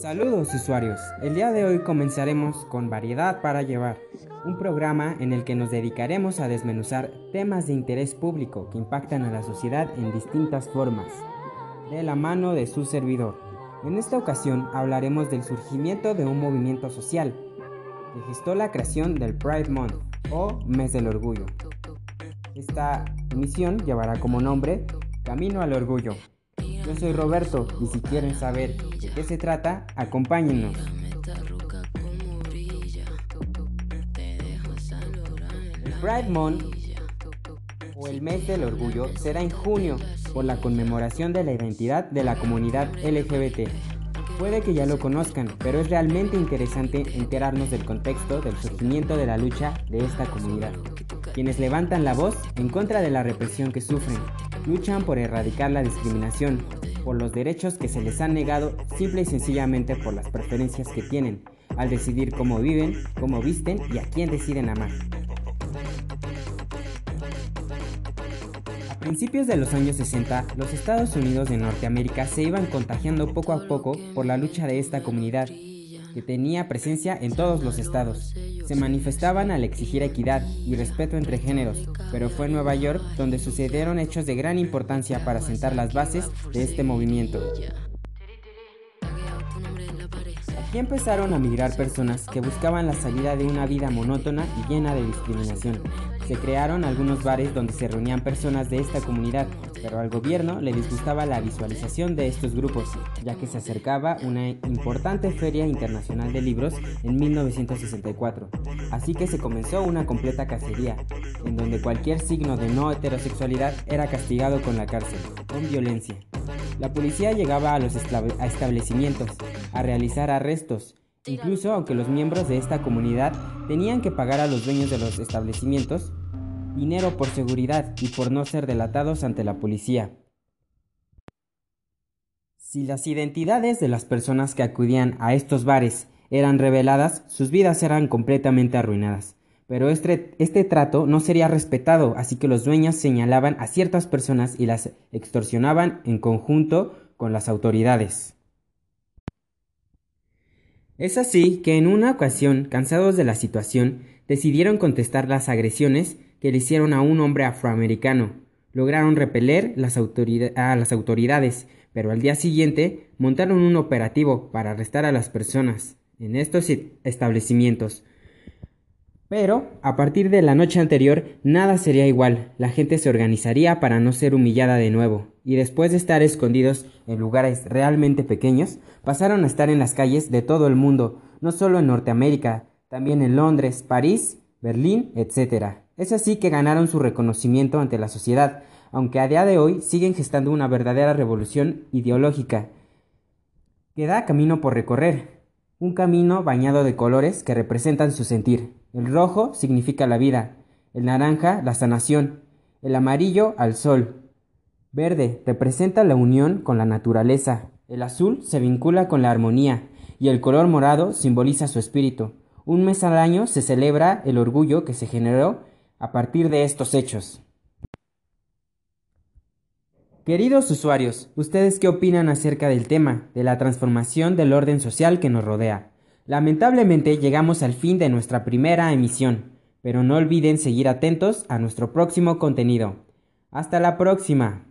Saludos usuarios, el día de hoy comenzaremos con Variedad para Llevar, un programa en el que nos dedicaremos a desmenuzar temas de interés público que impactan a la sociedad en distintas formas, de la mano de su servidor. En esta ocasión hablaremos del surgimiento de un movimiento social que gestó la creación del Pride Month o Mes del Orgullo. Esta emisión llevará como nombre Camino al Orgullo. Yo soy Roberto y si quieren saber de qué se trata, acompáñennos. El Pride Month o el mes del orgullo será en junio por la conmemoración de la identidad de la comunidad LGBT. Puede que ya lo conozcan, pero es realmente interesante enterarnos del contexto del surgimiento de la lucha de esta comunidad. Quienes levantan la voz en contra de la represión que sufren, luchan por erradicar la discriminación, por los derechos que se les han negado simple y sencillamente por las preferencias que tienen, al decidir cómo viven, cómo visten y a quién deciden amar. A principios de los años 60, los Estados Unidos de Norteamérica se iban contagiando poco a poco por la lucha de esta comunidad, que tenía presencia en todos los estados. Se manifestaban al exigir equidad y respeto entre géneros, pero fue en Nueva York donde sucedieron hechos de gran importancia para sentar las bases de este movimiento. Aquí empezaron a migrar personas que buscaban la salida de una vida monótona y llena de discriminación. Se crearon algunos bares donde se reunían personas de esta comunidad, pero al gobierno le disgustaba la visualización de estos grupos, ya que se acercaba una importante feria internacional de libros en 1964. Así que se comenzó una completa cacería, en donde cualquier signo de no heterosexualidad era castigado con la cárcel, con violencia. La policía llegaba a los establecimientos a realizar arrestos, incluso aunque los miembros de esta comunidad tenían que pagar a los dueños de los establecimientos dinero por seguridad y por no ser delatados ante la policía. Si las identidades de las personas que acudían a estos bares eran reveladas, sus vidas eran completamente arruinadas. Pero este, este, trato no sería respetado, así que los dueños señalaban a ciertas personas y las extorsionaban en conjunto con las autoridades. Es así que en una ocasión, cansados de la situación, decidieron contestar las agresiones que le hicieron a un hombre afroamericano. Lograron repeler a las autoridades, pero al día siguiente montaron un operativo para arrestar a las personas en estos establecimientos, pero, a partir de la noche anterior, nada sería igual, la gente se organizaría para no ser humillada de nuevo, y después de estar escondidos en lugares realmente pequeños, pasaron a estar en las calles de todo el mundo, no solo en Norteamérica, también en Londres, París, Berlín, etc. Es así que ganaron su reconocimiento ante la sociedad, aunque a día de hoy siguen gestando una verdadera revolución ideológica, que da camino por recorrer, un camino bañado de colores que representan su sentir. El rojo significa la vida, el naranja la sanación, el amarillo al sol. Verde representa la unión con la naturaleza, el azul se vincula con la armonía y el color morado simboliza su espíritu. Un mes al año se celebra el orgullo que se generó a partir de estos hechos. Queridos usuarios, ¿ustedes qué opinan acerca del tema de la transformación del orden social que nos rodea? Lamentablemente llegamos al fin de nuestra primera emisión, pero no olviden seguir atentos a nuestro próximo contenido. Hasta la próxima.